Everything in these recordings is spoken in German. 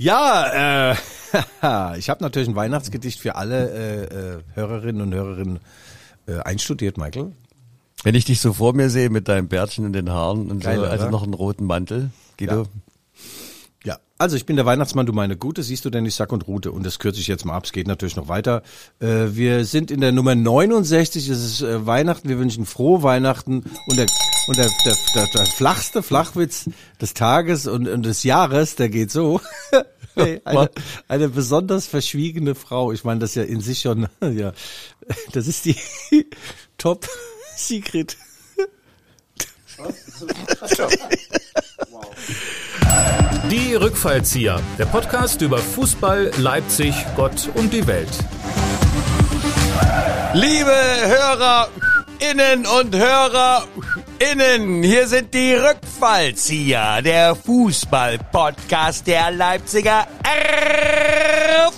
Ja, äh, ich habe natürlich ein Weihnachtsgedicht für alle äh, äh, Hörerinnen und Hörerinnen äh, einstudiert, Michael. Wenn ich dich so vor mir sehe mit deinem Bärtchen in den Haaren und Geil, so, also oder? noch einen roten Mantel, Guido. Ja. Also ich bin der Weihnachtsmann, du meine Gute, siehst du denn die Sack und Rute. Und das kürze ich jetzt mal ab, es geht natürlich noch weiter. Äh, wir sind in der Nummer 69, es ist äh, Weihnachten, wir wünschen frohe Weihnachten und der, und der, der, der, der flachste Flachwitz des Tages und, und des Jahres, der geht so. Hey, eine, eine besonders verschwiegene Frau, ich meine das ist ja in sich schon, ja, das ist die Top Secret. Die Rückfallzieher, der Podcast über Fußball, Leipzig, Gott und die Welt. Liebe Hörerinnen und Hörerinnen, hier sind die Rückfallzieher, der Fußball-Podcast der Leipziger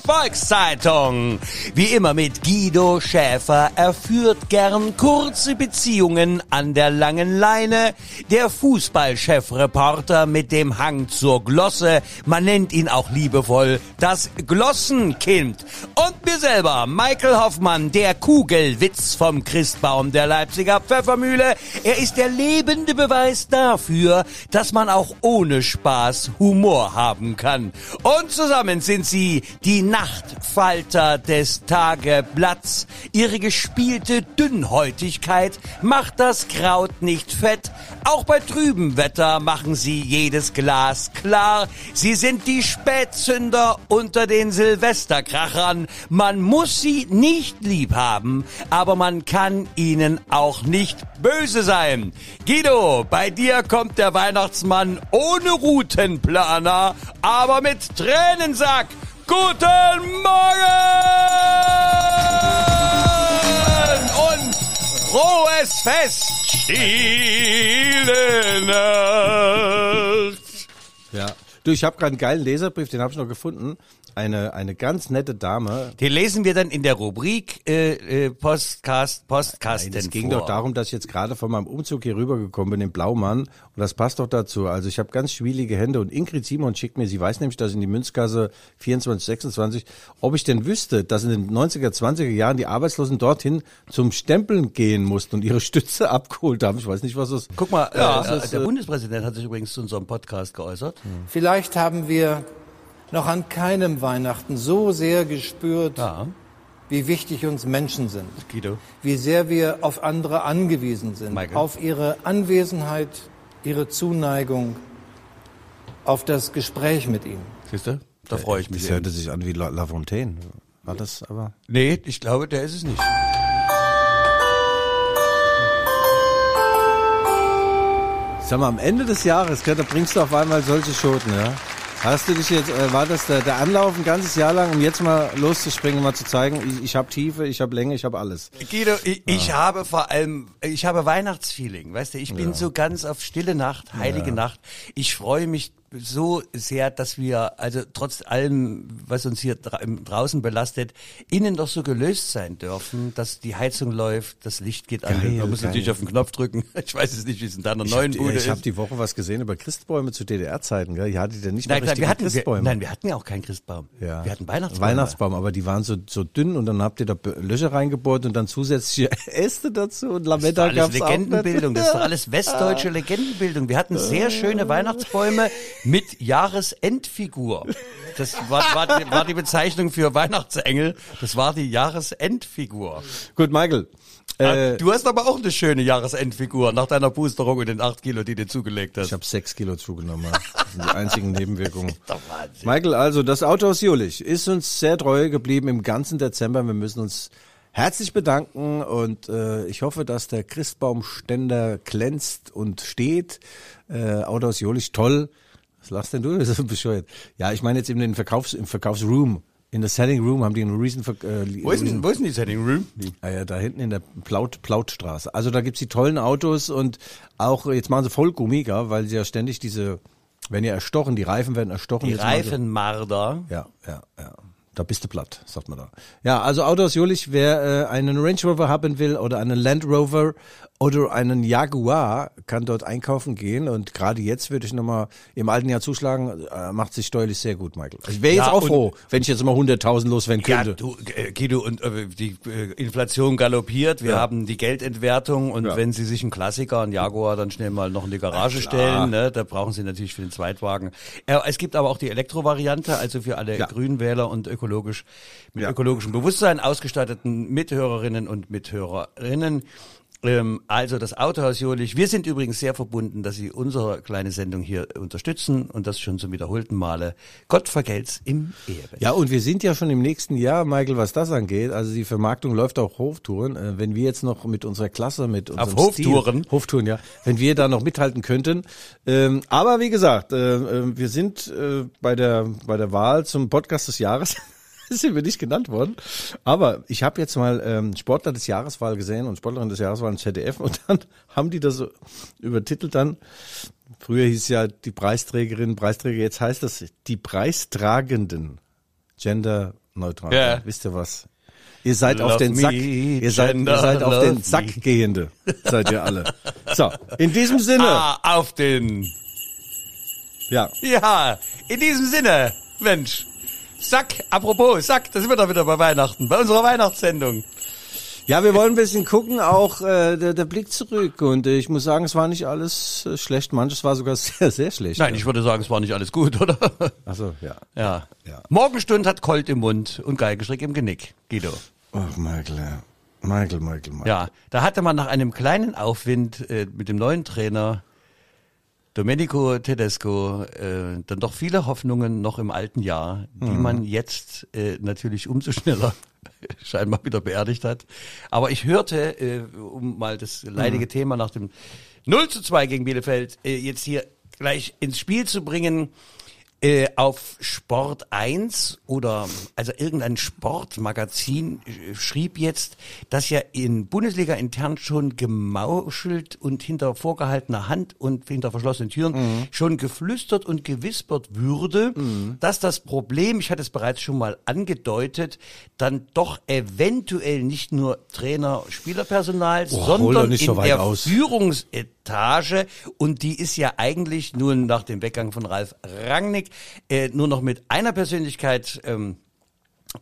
Volkszeitung. Wie immer mit Guido Schäfer. Er führt gern kurze Beziehungen an der langen Leine. Der Fußballchefreporter mit dem Hang zur Glosse. Man nennt ihn auch liebevoll das Glossenkind. Und mir selber, Michael Hoffmann, der Kugelwitz vom Christbaum der Leipziger Pfeffermühle. Er ist der lebende Beweis dafür, dass man auch ohne Spaß Humor haben kann. Und zusammen sind sie die Nachtfalter des Tageblatts. Ihre gespielte Dünnhäutigkeit macht das Kraut nicht fett. Auch bei trübem Wetter machen sie jedes Glas klar. Sie sind die Spätzünder unter den Silvesterkrachern. Man muss sie nicht lieb haben, aber man kann ihnen auch nicht böse sein. Guido, bei dir kommt der Weihnachtsmann ohne Routenplaner, aber mit Tränensack. Guten Morgen und frohes Fest. Stille Nacht. Ja. Du, ich habe gerade einen geilen Leserbrief, den habe ich noch gefunden. Eine, eine ganz nette Dame. Den lesen wir dann in der Rubrik äh, äh, Postcast, Postkasten Es ging vor. doch darum, dass ich jetzt gerade von meinem Umzug hier rübergekommen bin, in Blaumann. Und das passt doch dazu. Also ich habe ganz schwielige Hände und Ingrid Simon schickt mir, sie weiß nämlich, dass in die Münzgasse 24, 26, ob ich denn wüsste, dass in den 90er, 20er Jahren die Arbeitslosen dorthin zum Stempeln gehen mussten und ihre Stütze abgeholt haben. Ich weiß nicht, was das... Guck mal, Ja, äh, das ist, der äh, Bundespräsident hat sich übrigens zu unserem Podcast geäußert. Vielleicht haben wir noch an keinem Weihnachten so sehr gespürt, Ja, wie wichtig uns Menschen sind, Guido. wie sehr wir auf andere angewiesen sind, Michael. auf ihre Anwesenheit, ihre Zuneigung, auf das Gespräch mit ihnen. Siehst du? Da freue ich mich. Das sehr. hörte sich an wie La, La Fontaine. War das aber... Nee, ich glaube, der ist es nicht. Sag mal, am Ende des Jahres, da bringst du auf einmal solche Schoten, ja? Hast du dich jetzt, äh, war das der, der Anlauf ein ganzes Jahr lang, um jetzt mal loszuspringen, mal zu zeigen, ich, ich habe Tiefe, ich habe Länge, ich habe alles. Guido, ich, ich habe vor allem, ich habe Weihnachtsfeeling, weißt du, ich bin so ganz auf stille Nacht, heilige Nacht. Ich freue mich so sehr, dass wir, also trotz allem, was uns hier draußen belastet, innen doch so gelöst sein dürfen, dass die Heizung läuft, das Licht geht an. Geil, Man muss geil. natürlich auf den Knopf drücken. Ich weiß jetzt nicht, wie es in deiner Ich neuen habe Bude ich hab ist. die Woche was gesehen über Christbäume zu DDR-Zeiten, gell? Ihr hattet ja nicht mal Nein, klar, richtige wir hatten, wir, Christbäume. nein, wir hatten ja auch keinen Christbaum. Ja. Wir hatten Weihnachtsbaum. Weihnachtsbaum, aber die waren so, so dünn und dann habt ihr da Löcher reingebohrt und dann zusätzliche Äste dazu und Lametta alles gab's auch Legendenbildung, nicht. das ist doch alles westdeutsche Legendenbildung. Wir hatten sehr schöne Weihnachtsbäume mit Jahresendfigur. Das war, war, die, war die Bezeichnung für Weihnachtsengel. Das war die Jahresendfigur. Gut, Michael. Äh, du hast aber auch eine schöne Jahresendfigur nach deiner Boosterung und den acht Kilo, die du zugelegt hast. ich habe sechs Kilo zugenommen. Das sind die einzigen Nebenwirkungen. Michael, also das Auto aus Jülich ist uns sehr treu geblieben im ganzen Dezember. Wir müssen uns herzlich bedanken und äh, ich hoffe, dass der Christbaumständer glänzt und steht. Äh, Auto aus Jülich, toll. Was lachst denn du? Das ist so bescheuert. Ja, ich meine jetzt in den Verkaufs, im Verkaufsroom. In der Selling Room haben die einen Riesen, äh, Wo ist, denn, wo ist denn die Setting Room? Ah ja, da hinten in der Plaut, Plautstraße. Also da gibt's die tollen Autos und auch, jetzt machen sie Vollgummi, gell, weil sie ja ständig diese, werden ja erstochen, die Reifen werden erstochen. Die Reifenmarder. Ja, ja, ja. Da bist du platt, sagt man da. Ja, also Autos Jülich, wer äh, einen Range Rover haben will oder einen Land Rover oder einen Jaguar kann dort einkaufen gehen und gerade jetzt würde ich nochmal im alten Jahr zuschlagen, äh, macht sich steuerlich sehr gut, Michael. Ich wäre jetzt Ja, auch froh, wenn ich jetzt mal 100.000 loswerden Ja, könnte. du, äh, Guido, und äh, die äh, Inflation galoppiert. Wir Ja. haben die Geldentwertung und Ja. wenn Sie sich einen Klassiker, einen Jaguar, dann schnell mal noch in die Garage stellen, ne, da brauchen Sie natürlich für den Zweitwagen. Äh, es gibt aber auch die Elektrovariante, also für alle Ja. Grünwähler und ökologisch mit Ja. ökologischem Bewusstsein ausgestatteten Mithörerinnen und Mithörerinnen. Ähm, also das Autohaus Jolich. Wir sind übrigens sehr verbunden, dass Sie unsere kleine Sendung hier unterstützen und das schon zum wiederholten Male. Gott vergelt's im Ehebett. Ja, und wir sind ja schon im nächsten Jahr, Michael, was das angeht. Also die Vermarktung läuft auch Hoftouren. Äh, wenn wir jetzt noch mit unserer Klasse, mit unserem Hoftouren? Stil, Hoftouren, ja. Wenn wir da noch mithalten könnten. Ähm, aber wie gesagt, äh, äh, wir sind bei der bei der Wahl zum Podcast des Jahres. sind wir nicht genannt worden. Aber ich habe jetzt mal ähm, Sportler des Jahreswahl gesehen und Sportlerin des Jahreswahl im ZDF und dann haben die das so übertitelt dann. Früher hieß es ja die Preisträgerin, Preisträger, jetzt heißt das die Preistragenden. Genderneutral. Ja. Wisst ihr was? Ihr seid Love auf den me, Sack, ihr seid, ihr seid auf den me. Sack gehende, seid ihr alle. So, in diesem Sinne, Ah, auf den. ja, Ja, in diesem Sinne, Mensch. Sack, apropos, Sack, da sind wir doch wieder bei Weihnachten, bei unserer Weihnachtssendung. Ja, wir wollen ein bisschen gucken, auch äh, der, der Blick zurück. Und äh, ich muss sagen, es war nicht alles äh, schlecht. Manches war sogar sehr, sehr schlecht. Nein, ich würde sagen, es war nicht alles gut, oder? Achso, ja. Ja. Ja. Morgenstund hat Colt im Mund und Geigenstrick im Genick, Guido. Ach, Michael, ja. Michael, Michael, Michael. Ja, da hatte man nach einem kleinen Aufwind äh, mit dem neuen Trainer Domenico Tedesco äh, dann doch viele Hoffnungen noch im alten Jahr, die man jetzt äh, natürlich umso schneller scheinbar wieder beerdigt hat. Aber ich hörte, äh, um mal das leidige Thema nach dem 0 zu 2 gegen Bielefeld äh, jetzt hier gleich ins Spiel zu bringen, äh, auf Sport 1 oder also irgendein Sportmagazin äh, schrieb jetzt, dass ja in Bundesliga intern schon gemauschelt und hinter vorgehaltener Hand und hinter verschlossenen Türen schon geflüstert und gewispert würde, dass das Problem, ich hatte es bereits schon mal angedeutet, dann doch eventuell nicht nur Trainer, Spielerpersonal, doch sondern so in weit der aus. Führungsetage und die ist ja eigentlich nun nach dem Weggang von Ralf Rangnick äh, nur noch mit einer Persönlichkeit, ähm,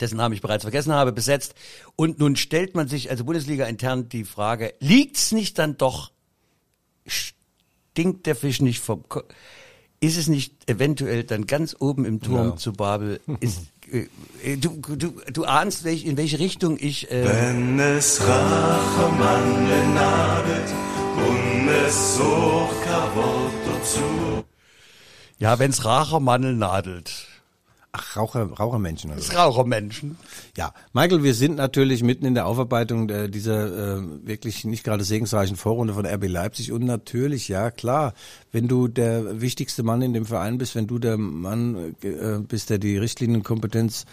dessen Namen ich bereits vergessen habe, besetzt. Und nun stellt man sich also Bundesliga intern die Frage, liegt's nicht dann doch, stinkt der Fisch nicht vom Ko ist es nicht eventuell dann ganz oben im Turm Ja. zu Babel? Ist, äh, äh, du, du, du ahnst, welch, in welche Richtung ich... Äh, Wenn es Rachemann und es sucht kein Wort dazu. ja, wenn's Rachermannel nadelt. Ach, Raucher, Rauchermenschen. Also. Das Rauchermenschen. Ja, Michael, wir sind natürlich mitten in der Aufarbeitung dieser äh, wirklich nicht gerade segensreichen Vorrunde von RB Leipzig und natürlich, ja klar, wenn du der wichtigste Mann in dem Verein bist, wenn du der Mann äh, bist, der die Richtlinienkompetenz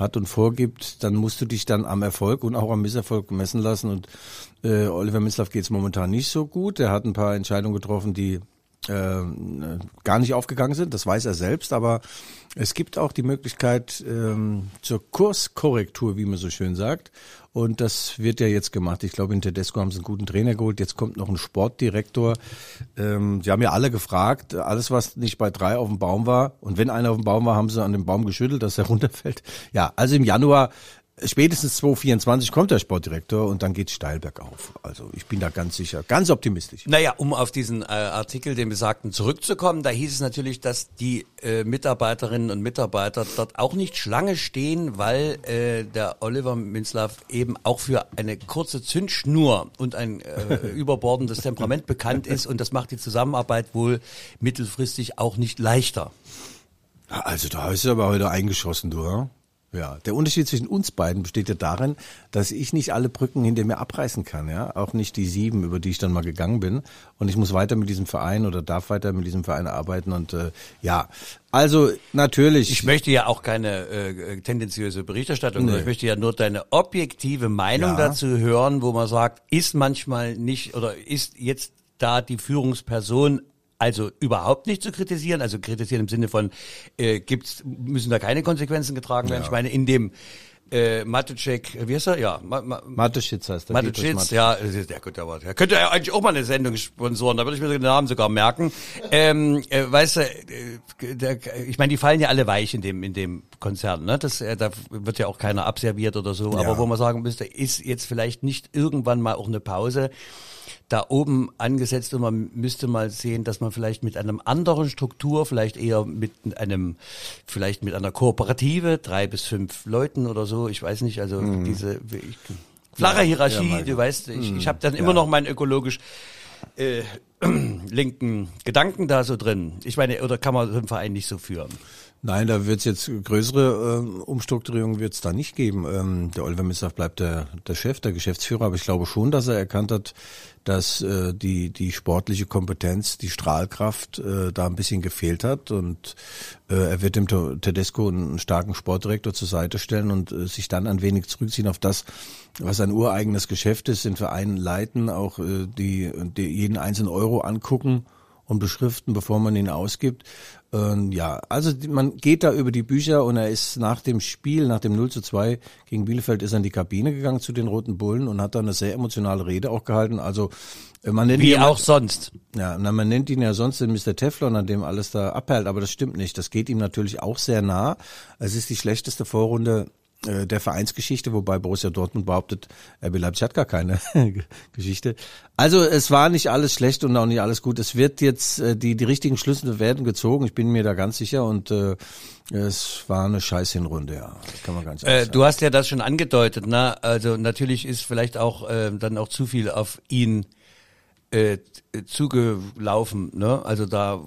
hat und vorgibt, dann musst du dich dann am Erfolg und auch am Misserfolg messen lassen und äh, Oliver Minzlaff geht es momentan nicht so gut. Er hat ein paar Entscheidungen getroffen, die äh, gar nicht aufgegangen sind, das weiß er selbst, aber es gibt auch die Möglichkeit ähm, zur Kurskorrektur, wie man so schön sagt. Und das wird ja jetzt gemacht. Ich glaube, in Tedesco haben sie einen guten Trainer geholt. Jetzt kommt noch ein Sportdirektor. Ähm, sie haben ja alle gefragt, alles, was nicht bei drei auf dem Baum war. Und wenn einer auf dem Baum war, haben sie an dem Baum geschüttelt, dass er runterfällt. Ja, also im Januar Spätestens 2024 kommt der Sportdirektor und dann geht's steil bergauf. Also ich bin da ganz sicher, ganz optimistisch. Naja, um auf diesen äh, Artikel, den besagten, zurückzukommen, da hieß es natürlich, dass die äh, Mitarbeiterinnen und Mitarbeiter dort auch nicht Schlange stehen, weil äh, der Oliver Minzlaff eben auch für eine kurze Zündschnur und ein äh, überbordendes Temperament bekannt ist und das macht die Zusammenarbeit wohl mittelfristig auch nicht leichter. Also da hast du aber heute eingeschossen, du. Ja? Ja, der Unterschied zwischen uns beiden besteht ja darin, dass ich nicht alle Brücken hinter mir abreißen kann, ja, auch nicht die sieben, über die ich dann mal gegangen bin. Und ich muss weiter mit diesem Verein oder darf weiter mit diesem Verein arbeiten. Und äh, ja, also natürlich. Ich möchte ja auch keine äh, tendenziöse Berichterstattung, Nee. ich möchte ja nur deine objektive Meinung Ja. dazu hören, wo man sagt, ist manchmal nicht oder ist jetzt da die Führungsperson also überhaupt nicht zu kritisieren, also kritisieren im Sinne von äh, gibt's müssen da keine Konsequenzen getragen werden. Ich meine in dem äh, Matecek, wie heißt er? Ja, Ma Ma Mateschitz heißt der. Dietrich Mateschitz, ja, äh, der könnte aber, der könnte ja eigentlich auch mal eine Sendung sponsoren, da würde ich mir den Namen sogar merken. Ähm, äh, weißt du, äh, der, ich meine, die fallen ja alle weich in dem in dem Konzern, ne? Das, äh, da wird ja auch keiner abserviert oder so. Aber wo man sagen müsste, ist jetzt vielleicht nicht irgendwann mal auch eine Pause da oben angesetzt und man müsste mal sehen, dass man vielleicht mit einem anderen Struktur, vielleicht eher mit einem, vielleicht mit einer Kooperative, drei bis fünf Leuten oder so, ich weiß nicht, also diese ich, flache Hierarchie, Mhm. ja, du weißt, ich, ich habe dann immer noch meinen ökologisch äh, linken Gedanken da so drin. Ich meine, oder kann man so einen Verein nicht so führen? Nein, da wird's jetzt größere äh, Umstrukturierungen wird's da nicht geben. Ähm, der Oliver Missaff bleibt der, der Chef, der Geschäftsführer, aber ich glaube schon, dass er erkannt hat, dass äh, die, die sportliche Kompetenz, die Strahlkraft äh, da ein bisschen gefehlt hat und äh, er wird dem Tedesco einen starken Sportdirektor zur Seite stellen und äh, sich dann ein wenig zurückziehen auf das, was ein ureigenes Geschäft ist, den Verein leiten, auch äh, die, die jeden einzelnen Euro angucken und beschriften, bevor man ihn ausgibt. Ähm, ja, also man geht da über die Bücher und er ist nach dem Spiel, nach dem 0 zu 2 gegen Bielefeld, ist er in die Kabine gegangen zu den Roten Bullen und hat da eine sehr emotionale Rede auch gehalten. Also äh, man nennt Wie ihn auch sonst. ja, na, man nennt ihn ja sonst den Mr. Teflon, an dem alles da abhält, aber das stimmt nicht. Das geht ihm natürlich auch sehr nah. Es ist die schlechteste Vorrunde der Vereinsgeschichte, wobei Borussia Dortmund behauptet, RB Leipzig hat gar keine Geschichte. Also es war nicht alles schlecht und auch nicht alles gut. Es wird jetzt, äh, die, die richtigen Schlüsse werden gezogen, ich bin mir da ganz sicher und äh, es war eine scheiß Hinrunde, ja. Das kann man ganz Äh, sagen. du hast ja das schon angedeutet, ne? Also natürlich ist vielleicht auch äh, dann auch zu viel auf ihn äh, zugelaufen, ne? Also da,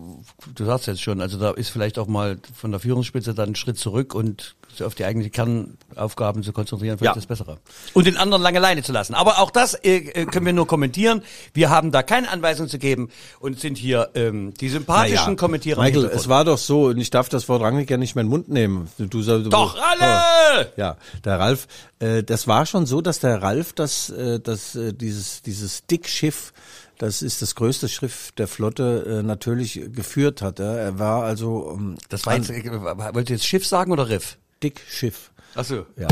du sagst jetzt schon, also da ist vielleicht auch mal von der Führungsspitze dann ein Schritt zurück und sich auf die eigentlichen Kernaufgaben zu konzentrieren, vielleicht Ja. das Bessere. Und den anderen lange Leine zu lassen. Aber auch das äh, äh, können wir nur kommentieren. Wir haben da keine Anweisung zu geben und sind hier ähm, die sympathischen Naja, Kommentierer. Michael, es war doch so, und ich darf das Wort Rangnick ja nicht mehr in den Mund nehmen. Du, du, du, Doch, alle! Ja, der Ralf, äh, das war schon so, dass der Ralf das, äh, das, äh, dieses, dieses Dickschiff, das ist das größte Schiff der Flotte, äh, natürlich geführt hat. Ja. Er war also ähm, Das war jetzt, äh, wolltest du jetzt Schiff sagen oder Riff? Dickschiff. Ach so. Ja.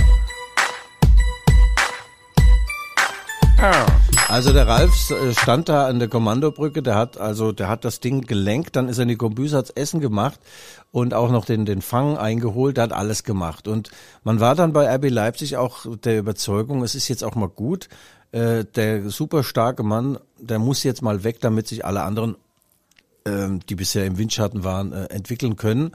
Also der Ralf äh, stand da an der Kommandobrücke, der hat also, der hat das Ding gelenkt, dann ist er in die Kombüse, hat's Essen gemacht und auch noch den, den Fang eingeholt, der hat alles gemacht. Und man war dann bei RB Leipzig auch der Überzeugung, es ist jetzt auch mal gut, äh, der super starke Mann, der muss jetzt mal weg, damit sich alle anderen ähm, die bisher im Windschatten waren, äh, entwickeln können.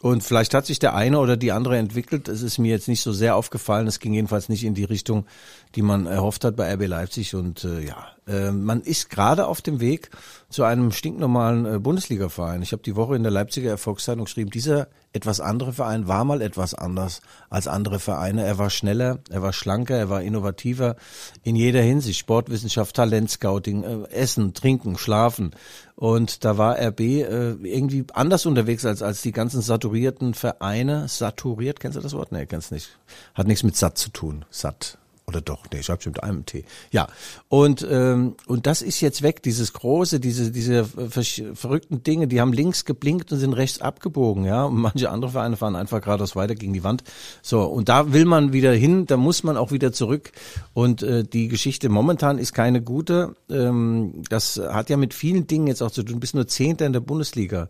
Und vielleicht hat sich der eine oder die andere entwickelt. Es ist mir jetzt nicht so sehr aufgefallen. Es ging jedenfalls nicht in die Richtung, die man erhofft hat bei RB Leipzig. Und äh, ja, äh, man ist gerade auf dem Weg zu einem stinknormalen äh, Bundesliga-Verein. Ich habe die Woche in der Leipziger Erfolgszeitung geschrieben, dieser etwas andere Verein war mal etwas anders als andere Vereine. Er war schneller, er war schlanker, er war innovativer in jeder Hinsicht. Sportwissenschaft, Talentscouting, äh, Essen, Trinken, Schlafen. Und da war RB äh, irgendwie anders unterwegs als, als die ganzen saturierten Vereine. Saturiert, kennst du das Wort? Nee, kennst nicht. Hat nichts mit satt zu tun. Satt. Oder doch, nee, schreibt schon mit einem T. Ja, und ähm, und das ist jetzt weg, dieses große, diese diese verrückten Dinge, die haben links geblinkt und sind rechts abgebogen, ja. Und manche andere Vereine fahren einfach geradeaus weiter gegen die Wand. So, und da will man wieder hin, da muss man auch wieder zurück. Und äh, die Geschichte momentan ist keine gute. Ähm, das hat ja mit vielen Dingen jetzt auch zu tun. Du bist nur Zehnter in der Bundesliga.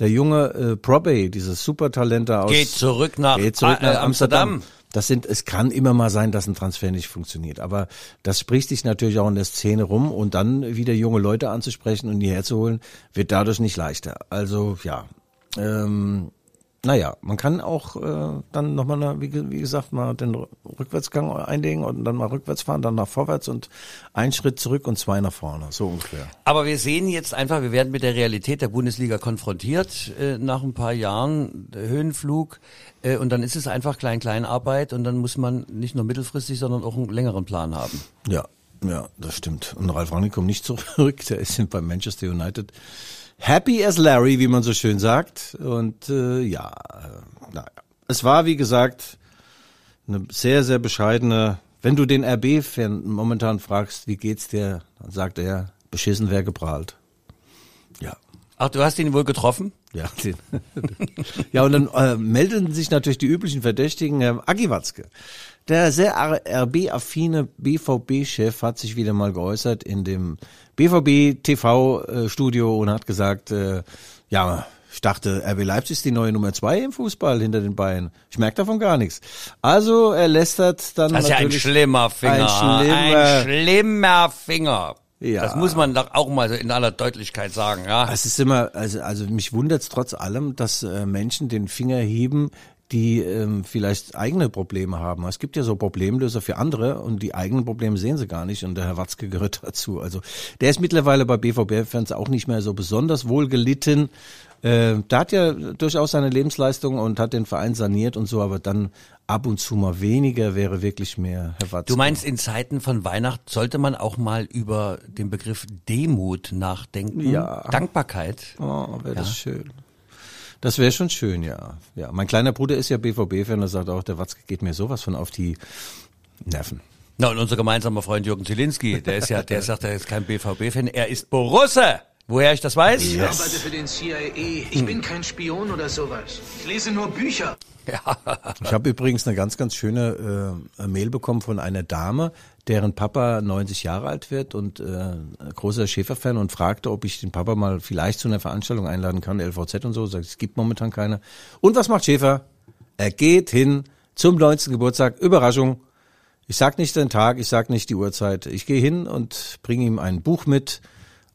Der junge äh, Probey, dieses Supertalent aus Geht zurück nach, geht zurück äh, nach Amsterdam. Amsterdam. Das sind, es kann immer mal sein, dass ein Transfer nicht funktioniert. Aber das spricht sich natürlich auch in der Szene rum und dann wieder junge Leute anzusprechen und die herzuholen, wird dadurch nicht leichter. Also ja, ähm, naja, man kann auch äh, dann nochmal, eine, wie, wie gesagt, mal den Rückwärtsgang einlegen und dann mal rückwärts fahren, dann nach vorwärts und ein Schritt zurück und zwei nach vorne, so ungefähr. Aber wir sehen jetzt einfach, wir werden mit der Realität der Bundesliga konfrontiert äh, nach ein paar Jahren der Höhenflug äh, und dann ist es einfach Klein-Klein-Arbeit und dann muss man nicht nur mittelfristig, sondern auch einen längeren Plan haben. Ja, ja, das stimmt. Und Ralf Rangnick kommt nicht zurück, der ist bei Manchester United. Happy as Larry, wie man so schön sagt. Und äh, ja, äh, naja. Es war, wie gesagt, eine sehr, sehr bescheidene. Wenn du den RB-Fan momentan fragst, wie geht's dir, dann sagt er, beschissen wer geprahlt. Ja. Ach, du hast ihn wohl getroffen? Ja, den. ja, und dann äh, meldeten sich natürlich die üblichen Verdächtigen. Herr Agi Watzke, der sehr RB-affine BVB-Chef hat sich wieder mal geäußert in dem BVB-TV-Studio und hat gesagt, äh, ja, ich dachte, RB Leipzig ist die neue Nummer zwei im Fußball hinter den Bayern. Ich merke davon gar nichts. Also er lästert dann Das ist ja ein schlimmer Finger. Ein schlimmer, ein schlimmer Finger. Ja. Das muss man doch auch mal so in aller Deutlichkeit sagen, ja. Es ist immer, also, also mich wundert es trotz allem, dass äh, Menschen den Finger heben, die ähm, vielleicht eigene Probleme haben. Es gibt ja so Problemlöser für andere und die eigenen Probleme sehen sie gar nicht und der Herr Watzke gehört dazu. Also der ist mittlerweile bei BVB-Fans auch nicht mehr so besonders wohl gelitten. Äh, der hat ja durchaus seine Lebensleistung und hat den Verein saniert und so, aber dann ab und zu mal weniger wäre wirklich mehr, Herr Watzke. Du meinst, in Zeiten von Weihnachten sollte man auch mal über den Begriff Demut nachdenken? Ja. Dankbarkeit? Oh, wäre das schön. Das wäre schon schön, ja. Ja, mein kleiner Bruder ist ja BVB-Fan, der sagt auch, der Watzke geht mir sowas von auf die Nerven. Na, und unser gemeinsamer Freund Jürgen Zielinski, der ist ja, der sagt, er ist kein BVB-Fan, er ist Borusse. Woher ich das weiß? Ich arbeite für den CIA. Ich bin kein Spion oder sowas. Ich lese nur Bücher. Ich habe übrigens eine ganz, ganz schöne äh, Mail bekommen von einer Dame, deren Papa 90 Jahre alt wird und äh, großer Schäferfan und fragte, ob ich den Papa mal vielleicht zu einer Veranstaltung einladen kann, LVZ und so. Sagt, es gibt momentan keine. Und was macht Schäfer? Er geht hin zum 90. Geburtstag. Überraschung. Ich sag nicht den Tag, ich sag nicht die Uhrzeit. Ich gehe hin und bringe ihm ein Buch mit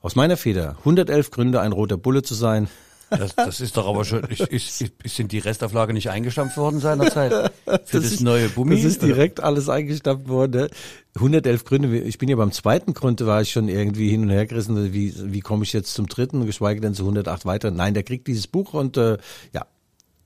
aus meiner Feder. 111 Gründe, ein roter Bulle zu sein. Das, das ist doch aber schon, ist, ist, ist, sind die Restauflage nicht eingestampft worden seinerzeit? Für das, ist- neue Bummi? Das ist direkt alles eingestampft worden. Ne? 111 Gründe. Ich bin ja beim zweiten Grund, war ich schon irgendwie hin und her gerissen. Wie, wie komme ich jetzt zum dritten, geschweige denn zu 108 weiteren? Nein, der kriegt dieses Buch und äh, ja.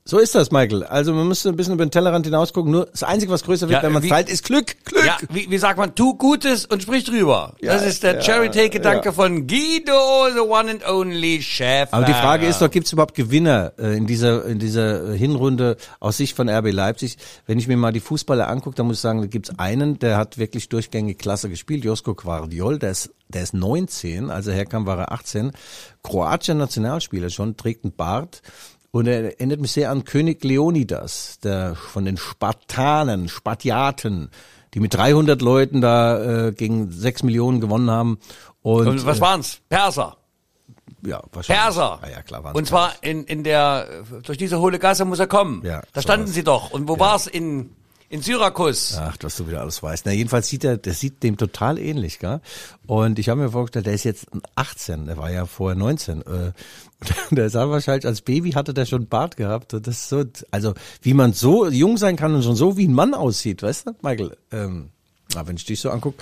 So ist das, Michael. Also man muss ein bisschen über den Tellerrand hinausgucken. Nur das Einzige, was größer wird, Ja, wenn man teilt, ist Glück. Glück. Ja, wie, wie sagt man, tu Gutes und sprich drüber. das ist der ja, Charity-Gedanke ja. von Guido, the one and only Chef. Aber die Frage ist doch, gibt es überhaupt Gewinner äh, in dieser in dieser äh, Hinrunde aus Sicht von RB Leipzig? Wenn ich mir mal die Fußballer angucke, dann muss ich sagen, da gibt es einen, der hat wirklich durchgängig klasse gespielt, Josko Guardiol, der ist der ist 19, als er herkam, war er 18. Kroatischer Nationalspieler schon, trägt einen Bart. Und er erinnert mich sehr an König Leonidas, der von den Spartanen, Spartiaten, die mit 300 Leuten da äh, gegen 6 Millionen gewonnen haben. Und, Und was äh, waren's? Perser. ja, wahrscheinlich. Perser. Ah, ja, klar, waren's Und zwar in, in der, durch diese hohle Gasse muss er kommen. Ja, da standen was. sie doch. Und wo war's? In, in Syrakus. Ach, was du wieder alles weißt. Na, jedenfalls sieht er, der sieht dem total ähnlich, gell? Und ich habe mir vorgestellt, der ist jetzt 18, der war ja vorher 19. Äh, und der sah wahrscheinlich als Baby hatte der schon Bart gehabt. Und das ist so, also wie man so jung sein kann und schon so wie ein Mann aussieht, weißt du, Michael? Ähm, na, wenn ich dich so anguck,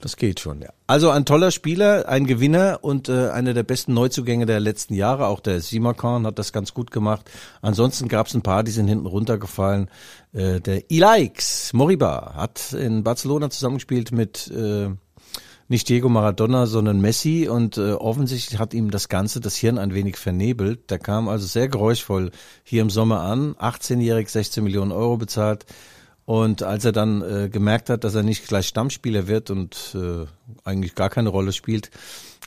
das geht schon, ja. Also ein toller Spieler, ein Gewinner und äh, einer der besten Neuzugänge der letzten Jahre. Auch der Simakan hat das ganz gut gemacht. Ansonsten gab es ein paar, die sind hinten runtergefallen. Äh, der Ilaix Moriba hat in Barcelona zusammengespielt mit äh, nicht Diego Maradona, sondern Messi und äh, offensichtlich hat ihm das Ganze das Hirn ein wenig vernebelt. Der kam also sehr geräuschvoll hier im Sommer an, 18-jährig, 16 Millionen Euro bezahlt. Und als er dann äh, gemerkt hat, dass er nicht gleich Stammspieler wird und äh, eigentlich gar keine Rolle spielt,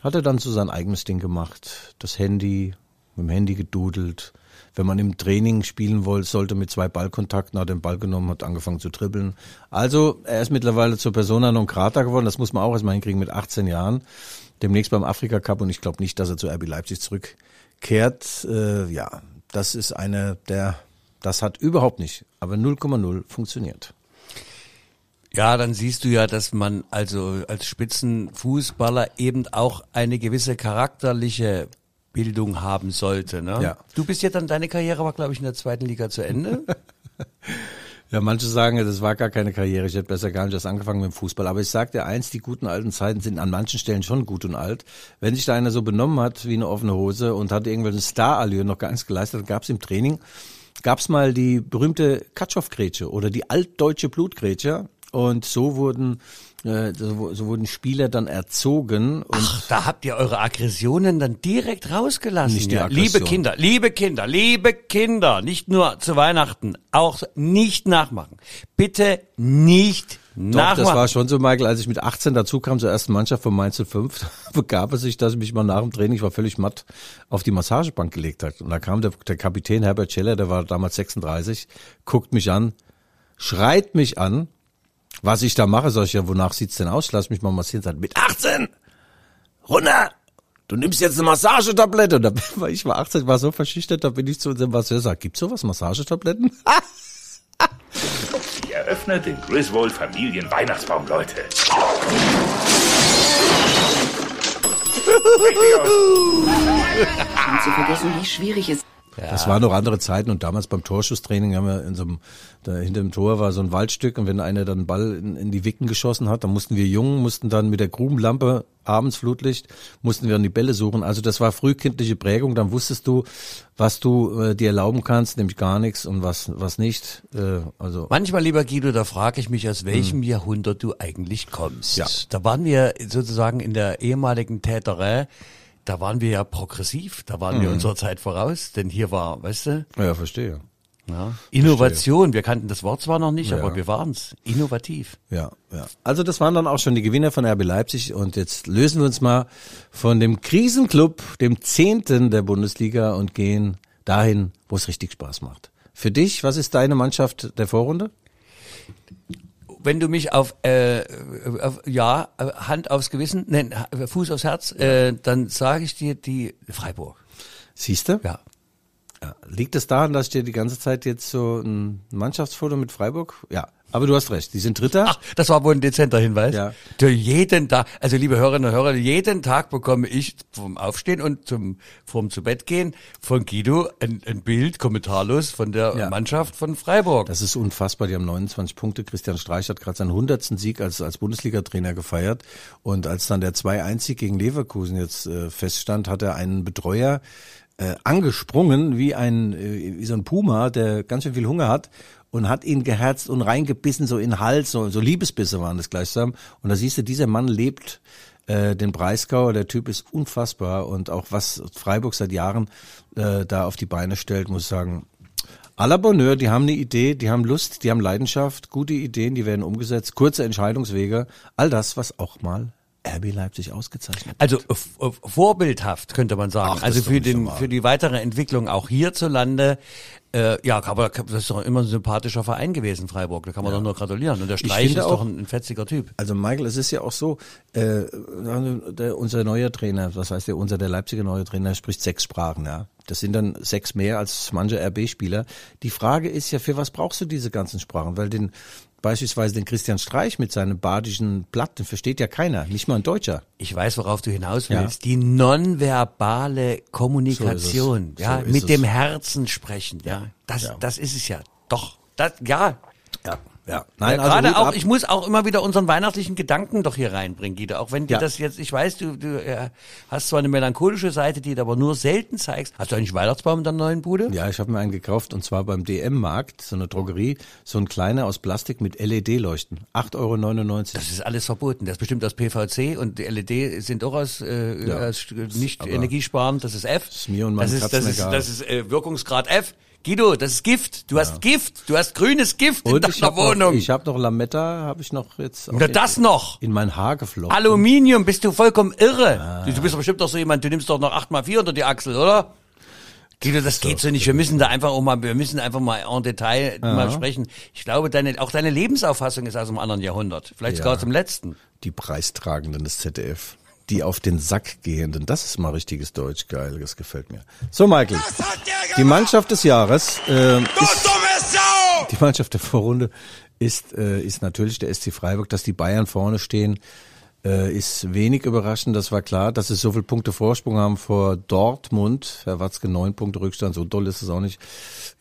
hat er dann so sein eigenes Ding gemacht. Das Handy, mit dem Handy gedudelt. Wenn man im Training spielen wollte, sollte mit zwei Ballkontakten, hat den Ball genommen, hat angefangen zu dribbeln. Also er ist mittlerweile zur Persona non grata geworden. Das muss man auch erstmal hinkriegen mit 18 Jahren. Demnächst beim Afrika Cup und ich glaube nicht, dass er zu RB Leipzig zurückkehrt. Äh, ja, das ist eine der, das hat überhaupt nicht, aber 0,0 funktioniert. Ja, dann siehst du ja, dass man also als Spitzenfußballer eben auch eine gewisse charakterliche Bildung haben sollte. Ne? Ja. Du bist ja dann, deine Karriere war, glaube ich, in der zweiten Liga zu Ende. Ja, manche sagen, das war gar keine Karriere. Ich hätte besser gar nicht erst angefangen mit dem Fußball. Aber ich sag dir eins, die guten alten Zeiten sind an manchen Stellen schon gut und alt. Wenn sich da einer so benommen hat wie eine offene Hose und hat irgendwelchen Starallüren noch gar nichts geleistet, gab es im Training, gab es mal die berühmte Katschow-Grätsche oder die altdeutsche Blutgrätsche. Und so wurden, äh, so, so wurden Spieler dann erzogen. Und Ach, da habt ihr eure Aggressionen dann direkt rausgelassen. Nicht die ja. Liebe Kinder, liebe Kinder, liebe Kinder, nicht nur zu Weihnachten, auch nicht nachmachen. Bitte nicht Doch, das war schon so, Michael, als ich mit 18 dazu kam zur ersten Mannschaft von Mainz 05, begab es sich, dass ich mich mal nach dem Training, ich war völlig matt, auf die Massagebank gelegt hat. Und da kam der, der Kapitän Herbert Scheller, der war damals 36, guckt mich an, schreit mich an, was ich da mache, sag ich, ja, wonach sieht's denn aus? Lass mich mal massieren. Sagt, mit 18! Runter! Du nimmst jetzt eine Massagetablette. Und da, war ich war 18, war so verschüchtert, da bin ich zu unserem Masseur, sag, gibt's sowas, Massagetabletten? Ich eröffne den Griswold Familien Weihnachtsbaum, Leute. zu vergessen, wie schwierig es Das waren noch andere Zeiten und damals beim Torschusstraining haben wir in so einem, da hinter dem Tor war so ein Waldstück und wenn einer dann einen Ball in, in die Wicken geschossen hat, dann mussten wir Jungen, mussten dann mit der Grubenlampe, abends Flutlicht, mussten wir dann die Bälle suchen. Also das war frühkindliche Prägung, dann wusstest du, was du äh, dir erlauben kannst, nämlich gar nichts und was, was nicht. Äh, also Manchmal, lieber Guido, da frage ich mich, aus welchem Jahrhundert du eigentlich kommst. Ja. Da waren wir sozusagen in der ehemaligen Täterei, da waren wir ja progressiv, da waren wir unserer Zeit voraus, denn hier war, weißt du, ja, verstehe. ja, Innovation, wir kannten das Wort zwar noch nicht, Ja. aber wir waren's, innovativ. Ja, ja. Also das waren dann auch schon die Gewinner von RB Leipzig und jetzt lösen wir uns mal von dem Krisenclub, dem Zehnten der Bundesliga und gehen dahin, wo es richtig Spaß macht. Für dich, was ist deine Mannschaft der Vorrunde? Wenn du mich auf, äh, auf ja, äh, Hand aufs Gewissen, nein, Fuß aufs Herz, äh, dann sage ich dir die Freiburg. Siehst du? Ja. Ja. Liegt es daran, dass ich dir die ganze Zeit jetzt so ein Mannschaftsfoto mit Freiburg? Ja. Aber du hast recht, die sind Dritter. Ach, das war wohl ein dezenter Hinweis. Ja. Du, jeden Tag, also liebe Hörerinnen und Hörer, jeden Tag bekomme ich vom Aufstehen und zum vorm zu Bett gehen von Guido ein, ein Bild kommentarlos von der Ja. Mannschaft von Freiburg. Das ist unfassbar. Die haben 29 Punkte. Christian Streich hat gerade seinen 100. Sieg als, als Bundesliga-Trainer gefeiert. Und als dann der 2-1-Sieg gegen Leverkusen jetzt äh, feststand, hat er einen Betreuer äh, angesprungen wie ein äh, wie so ein Puma, der ganz schön viel Hunger hat und hat ihn geherzt und reingebissen so in den Hals, so, so Liebesbisse waren das gleichsam. Und da siehst du, dieser Mann lebt äh, den Breisgau, der Typ ist unfassbar und auch was Freiburg seit Jahren äh, da auf die Beine stellt, muss ich sagen, à la Bonheur, die haben eine Idee, die haben Lust, die haben Leidenschaft, gute Ideen, die werden umgesetzt, kurze Entscheidungswege, all das, was auch mal RB Leipzig ausgezeichnet. Also vorbildhaft könnte man sagen. Ach, also für den normal. für die weitere Entwicklung auch hierzulande. Äh, ja, aber das ist doch immer ein sympathischer Verein gewesen, Freiburg. Da kann man doch nur gratulieren. Und der Streich ist auch- doch ein, ein fetziger Typ. Also Michael, es ist ja auch so, äh, der, unser neuer Trainer, was heißt der, unser der Leipziger neue Trainer spricht sechs Sprachen, ja. Das sind dann sechs mehr als manche RB-Spieler. Die Frage ist ja, für was brauchst du diese ganzen Sprachen? Weil den beispielsweise den Christian Streich mit seinem badischen Blatt, den versteht ja keiner, nicht mal ein Deutscher. Ich weiß, worauf du hinaus Ja. willst. Die nonverbale Kommunikation, So ja, So mit es. dem Herzen sprechen, ja. Das, Ja. das ist es ja. Doch, das, ja. Ja, ja. Nein, Nein, also gerade auch, ab. ich muss auch immer wieder unseren weihnachtlichen Gedanken doch hier reinbringen, Guido. Auch wenn dir Ja. das jetzt, ich weiß, du, du äh, hast zwar eine melancholische Seite, die du aber nur selten zeigst. Hast du eigentlich Weihnachtsbaum in der neuen Bude? Ja, ich habe mir einen gekauft und zwar beim DM-Markt, so eine Drogerie, so ein kleiner aus Plastik mit LED-Leuchten. 8,99 Euro. Das ist alles verboten. Das ist bestimmt aus PVC und die LED sind auch aus, äh, Ja. aus nicht Aber energiesparend. Das ist F. ist mir und meinen das ist, das ist, das ist äh, Wirkungsgrad F. Guido, das ist Gift. Du hast Gift. Du hast grünes Gift in Und ich deiner habe noch, Wohnung. ich hab noch Lametta, habe ich noch jetzt auch Na, in- das noch. in mein Haar geflochten. Aluminium, bist du vollkommen irre. Ah. Du, du bist doch bestimmt doch so jemand, du nimmst doch noch 8x4 unter die Achsel, oder? Guido, das geht so nicht. Wir müssen da einfach auch mal, wir müssen einfach mal en Detail mal sprechen. Ich glaube, deine, auch deine Lebensauffassung ist aus einem anderen Jahrhundert. Vielleicht sogar Ja. aus dem letzten. Die Preistragenden des ZDF. Die auf den Sack gehenden. Das ist mal richtiges Deutsch. Geil, das gefällt mir. So, Michael. Die Mannschaft des Jahres äh, ist, die Mannschaft der Vorrunde ist, äh, ist natürlich der SC Freiburg. Dass die Bayern vorne stehen, äh, ist wenig überraschend. Das war klar, dass sie so viele Punkte Vorsprung haben vor Dortmund. Herr Watzke, neun Punkte Rückstand. So doll ist es auch nicht.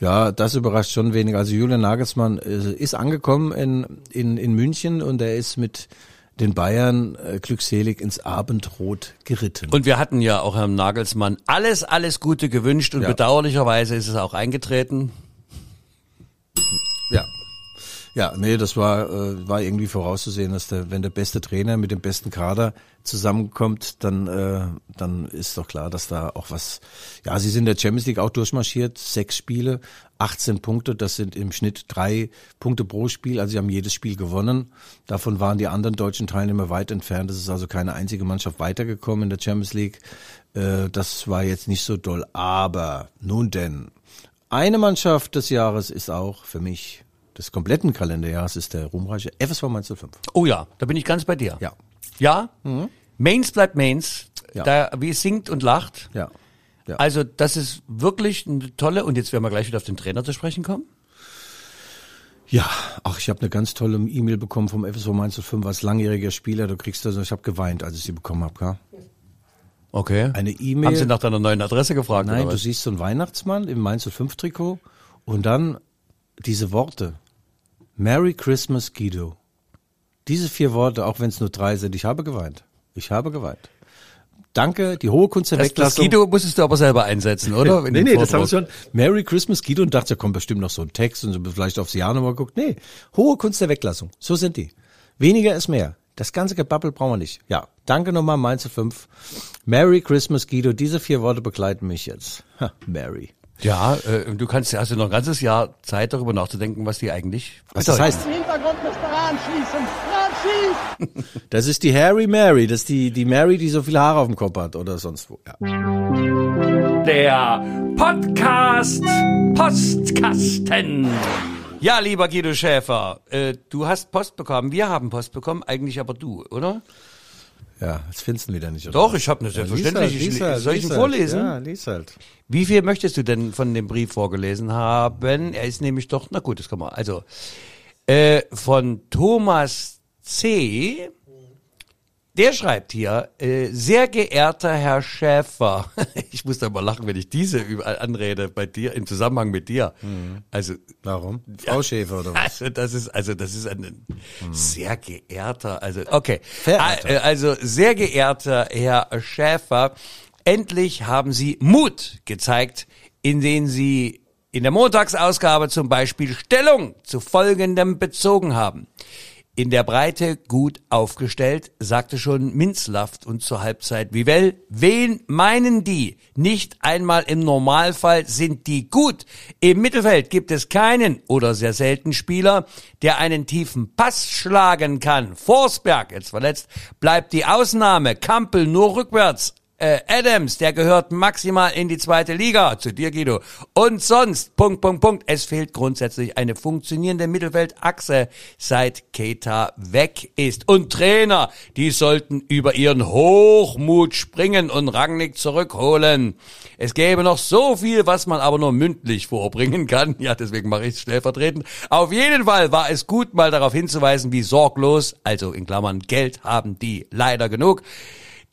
Ja, das überrascht schon wenig. Also Julian Nagelsmann äh, ist angekommen in, in, in München und er ist mit den Bayern äh, glückselig ins Abendrot geritten. Und wir hatten ja auch Herrn Nagelsmann alles, alles Gute gewünscht und Ja. bedauerlicherweise ist es auch eingetreten. Ja. Ja, nee, das war, äh, war irgendwie vorauszusehen, dass der, wenn der beste Trainer mit dem besten Kader zusammenkommt, dann, äh, dann ist doch klar, dass da auch was, ja, sie sind in der Champions League auch durchmarschiert, sechs Spiele, 18 Punkte, das sind im Schnitt drei Punkte pro Spiel, also sie haben jedes Spiel gewonnen. Davon waren die anderen deutschen Teilnehmer weit entfernt, es ist also keine einzige Mannschaft weitergekommen in der Champions League. Äh, das war jetzt nicht so doll, aber nun denn, eine Mannschaft des Jahres ist auch für mich des kompletten Kalenderjahres ist der ruhmreiche FSV Mainz 05. Oh ja, da bin ich ganz bei dir. Ja. Ja? Mainz bleibt Mainz. Ja. Da, wie es singt und lacht. Ja. Ja. Also das ist wirklich eine tolle, und jetzt werden wir gleich wieder auf den Trainer zu sprechen kommen. Ja, ach, ich habe eine ganz tolle E-Mail bekommen vom FSV Mainz 05 als langjähriger Spieler. Du kriegst das, ich habe geweint, als ich sie bekommen habe. Okay. Eine E-Mail. Haben Sie nach deiner neuen Adresse gefragt? Nein, du siehst so einen Weihnachtsmann im Mainz 05 Trikot und dann diese Worte. Merry Christmas Guido. Diese vier Worte, auch wenn es nur drei sind, ich habe geweint. Ich habe geweint. Danke, die hohe Kunst der Das, das Weglassung. Guido musstest du aber selber einsetzen, oder? In nee, nee, das haben wir schon. Merry Christmas Guido und dachte, da kommt bestimmt noch so ein Text und so vielleicht aufs Jahr nochmal guckt. Nee, hohe Kunst der Weglassung. So sind die. Weniger ist mehr. Das ganze Gebabbel brauchen wir nicht. Ja, danke nochmal, Mainz 5. Merry Christmas Guido. Diese vier Worte begleiten mich jetzt. Ha, Merry. Ja, äh, du kannst, hast du noch ein ganzes Jahr Zeit, darüber nachzudenken, was die eigentlich Was das heißt? Das ist die Harry Mary. Das ist die, die Mary, die so viele Haare auf dem Kopf hat oder sonst wo. Ja. Der Podcast Postkasten. Ja, lieber Guido Schäfer, äh, du hast Post bekommen, wir haben Post bekommen, eigentlich aber du, oder? Ja, das findest du wieder nicht. Oder? Doch, ich habe eine Ja, selbstverständlich. lies halt, lies halt, Soll ich ihn halt. vorlesen? Ja, lies halt. Wie viel möchtest du denn von dem Brief vorgelesen haben? Er ist nämlich doch, na gut, das kann man. Also, äh, von Thomas C. Der schreibt hier, äh, sehr geehrter Herr Schäfer, ich muss da mal lachen, wenn ich diese überall anrede bei dir, im Zusammenhang mit dir. Also, Warum? Frau Schäfer oder was? also das ist also das ist ein sehr geehrter also okay Verehrter. Äh, also sehr geehrter Herr Schäfer endlich haben Sie Mut gezeigt indem Sie in der Montagsausgabe zum Beispiel Stellung zu folgendem bezogen haben in der Breite gut aufgestellt, sagte schon Minzlaft und zur Halbzeit Vivell. Wen meinen die? Nicht einmal im Normalfall sind die gut. Im Mittelfeld gibt es keinen oder sehr selten Spieler, der einen tiefen Pass schlagen kann. Forsberg, jetzt verletzt, bleibt die Ausnahme. Kampel nur rückwärts. Äh, Adams, der gehört maximal in die zweite Liga, zu dir Guido. Und sonst, Punkt, Punkt, Punkt, es fehlt grundsätzlich eine funktionierende Mittelfeldachse, seit Keita weg ist. Und Trainer, die sollten über ihren Hochmut springen und Rangnick zurückholen. Es gäbe noch so viel, was man aber nur mündlich vorbringen kann. Ja, deswegen mache ich es stellvertretend. Auf jeden Fall war es gut, mal darauf hinzuweisen, wie sorglos, also in Klammern Geld haben die leider genug,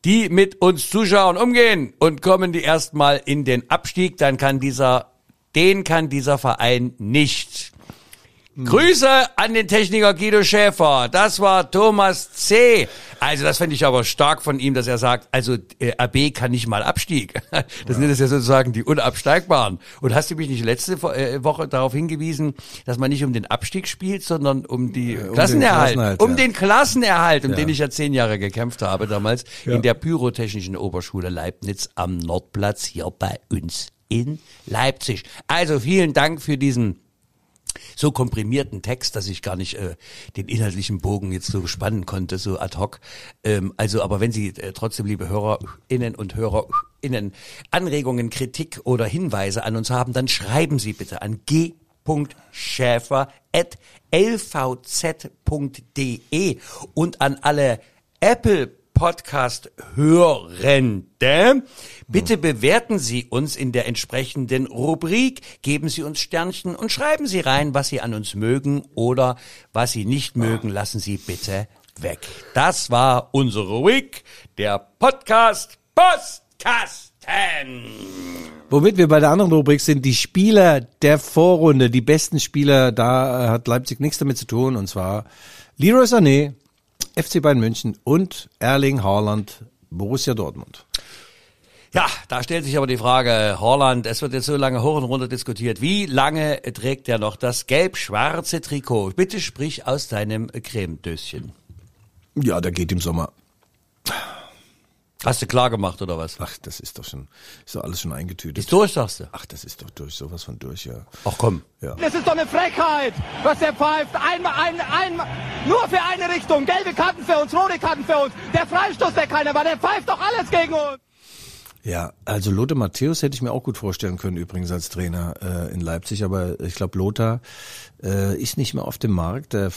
die mit uns Zuschauern umgehen und kommen die erstmal in den Abstieg, dann kann dieser, den kann dieser Verein nicht. Grüße an den Techniker Guido Schäfer. Das war Thomas C. Also das finde ich aber stark von ihm, dass er sagt, also äh, AB kann nicht mal Abstieg. Das sind das ja sozusagen die Unabsteigbaren. Und hast du mich nicht letzte äh, Woche darauf hingewiesen, dass man nicht um den Abstieg spielt, sondern um die den Klassenerhalt, Klassenerhalt, um ja. den Klassenerhalt, um Ja. den ich ja zehn Jahre gekämpft habe damals in der Pyrotechnischen Oberschule Leibniz am Nordplatz hier bei uns in Leipzig. Also vielen Dank für diesen so komprimierten Text, dass ich gar nicht äh, den inhaltlichen Bogen jetzt so spannen konnte, so ad hoc. Ähm, also, aber wenn Sie äh, trotzdem, liebe HörerInnen und HörerInnen, Anregungen, Kritik oder Hinweise an uns haben, dann schreiben Sie bitte an g.schäfer.lvz.de und an alle Apple Podcast Hörende. Bitte bewerten Sie uns in der entsprechenden Rubrik, geben Sie uns Sternchen und schreiben Sie rein, was Sie an uns mögen oder was Sie nicht mögen, lassen Sie bitte weg. Das war unsere Rubrik, der Podcast Postkasten. Womit wir bei der anderen Rubrik sind, die Spieler der Vorrunde, die besten Spieler, da äh, hat Leipzig nichts damit zu tun, und zwar Leroy Sané, FC Bayern München und Erling Haaland, Borussia Dortmund. Ja, da stellt sich aber die Frage, Horland, es wird jetzt so lange hoch und runter diskutiert. Wie lange trägt er noch das gelb-schwarze Trikot? Bitte sprich aus deinem Cremedöschen. Ja, der geht im Sommer. Hast du klar gemacht oder was? Ach, das ist doch schon, ist doch alles schon eingetütet. Ist durch, sagst du? Ach, das ist doch durch, sowas von durch, ja. Ach komm. Ja. Das ist doch eine Frechheit, was der pfeift. Einmal, ein, einmal, nur für eine Richtung. Gelbe Karten für uns, rote Karten für uns. Der Freistoß, der keiner war, der pfeift doch alles gegen uns. Ja, also Lothar Matthäus hätte ich mir auch gut vorstellen können, übrigens als Trainer äh, in Leipzig, aber ich glaube, Lothar äh, ist nicht mehr auf dem Markt. Der,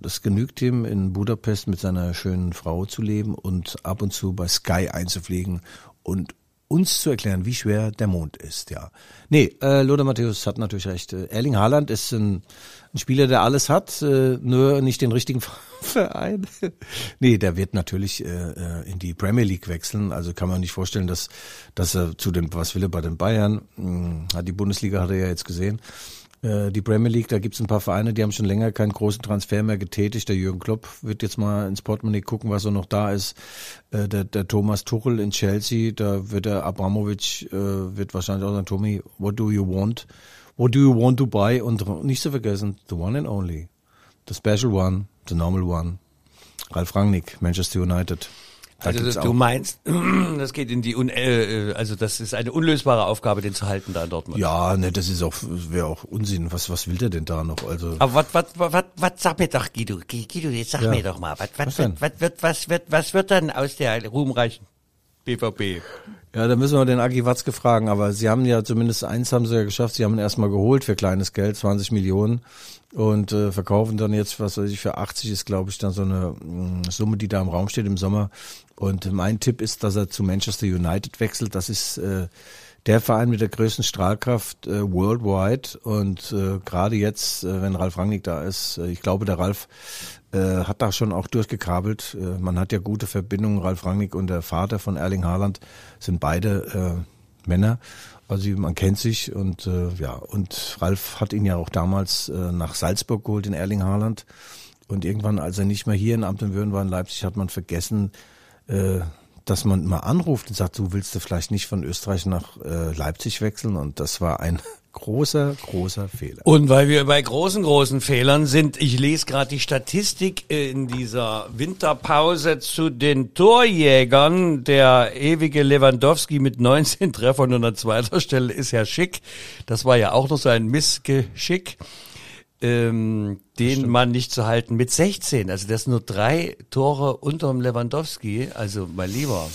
das genügt ihm, in Budapest mit seiner schönen Frau zu leben und ab und zu bei Sky einzufliegen und uns zu erklären, wie schwer der Mond ist, ja. Nee, äh, Lothar Matthäus hat natürlich recht. Äh, Erling Haaland ist ein, ein Spieler, der alles hat, äh, nur nicht den richtigen Verein. nee, der wird natürlich äh, äh, in die Premier League wechseln. Also kann man nicht vorstellen, dass, dass er zu den, was will er bei den Bayern? Hm, hat die Bundesliga hat er ja jetzt gesehen. Äh, Die Premier League, da gibt's ein paar Vereine, die haben schon länger keinen großen Transfer mehr getätigt. Der Jürgen Klopp wird jetzt mal ins Portemonnaie gucken, was so noch da ist. Äh, Der, der Thomas Tuchel in Chelsea, da wird der Abramovic, äh, wird wahrscheinlich auch sagen, Tommy, what do you want? What do you want to buy? Und nicht zu vergessen, the one and only, the special one, the normal one. Ralf Rangnick, Manchester United. Da Also du meinst, das geht in die un äh, äh, also das ist eine unlösbare Aufgabe, den zu halten da in Dortmund. Ja, ne, das ist auch, wäre auch Unsinn. Was, was will der denn da noch? Also, Aber was, was, was, was, sag mir doch, Guido, Guido, jetzt sag Ja. mir doch mal, was, was, Was was, wird, was wird, was wird dann aus der ruhmreichen BVB? Ja, da müssen wir den Agi Watzke fragen, aber sie haben ja zumindest eins haben sie ja geschafft, sie haben ihn erstmal geholt für kleines Geld, 20 Millionen und äh, verkaufen dann jetzt, was weiß ich, für 80 ist glaube ich dann so eine mh, Summe, die da im Raum steht im Sommer. Und mein Tipp ist, dass er zu Manchester United wechselt, das ist äh, der Verein mit der größten Strahlkraft äh, worldwide. Und äh, gerade jetzt, äh, wenn Ralf Rangnick da ist, äh, ich glaube, der Ralf äh, hat da schon auch durchgekabelt. Äh, man hat ja gute Verbindungen. Ralf Rangnick und der Vater von Erling Haaland sind beide äh, Männer. Also man kennt sich und äh, ja und Ralf hat ihn ja auch damals äh, nach Salzburg geholt, den Erling Haaland. Und irgendwann, als er nicht mehr hier in Amt und Würden war in Leipzig, hat man vergessen, äh, dass man mal anruft und sagt, du willst du vielleicht nicht von Österreich nach äh, Leipzig wechseln? Und das war ein großer, großer Fehler. Und weil wir bei großen, großen Fehlern sind, ich lese gerade die Statistik in dieser Winterpause zu den Torjägern. Der ewige Lewandowski mit 19 Treffern und an zweiter Stelle ist ja schick. Das war ja auch noch so ein Missgeschick. Ähm, den Mann nicht zu halten mit 16. Also das sind nur drei Tore unterm Lewandowski. Also mein Lieber.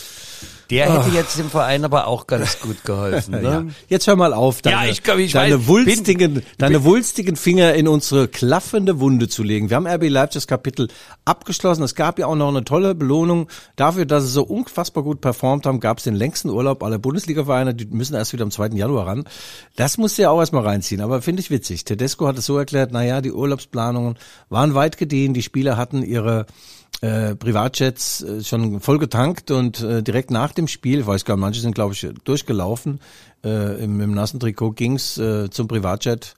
Der hätte jetzt dem Verein aber auch ganz gut geholfen. Ne? Ja. Jetzt hör mal auf, deine, Ja, ich glaub, ich deine, weiß, wulstigen, bin- deine bin- wulstigen Finger in unsere klaffende Wunde zu legen. Wir haben RB Leipzigs Kapitel abgeschlossen. Es gab ja auch noch eine tolle Belohnung dafür, dass sie so unfassbar gut performt haben. Gab es den längsten Urlaub aller Bundesliga-Vereine. Die müssen erst wieder am 2. Januar ran. Das musst du ja auch erstmal reinziehen. Aber finde ich witzig. Tedesco hat es so erklärt, na ja, die Urlaubsplanungen waren weit gediehen. Die Spieler hatten ihre äh, Privatjets äh, schon voll getankt und äh, direkt nach dem Spiel, weiß gar nicht, manche sind glaube ich durchgelaufen, äh, im, im nassen Trikot ging's äh, zum Privatjet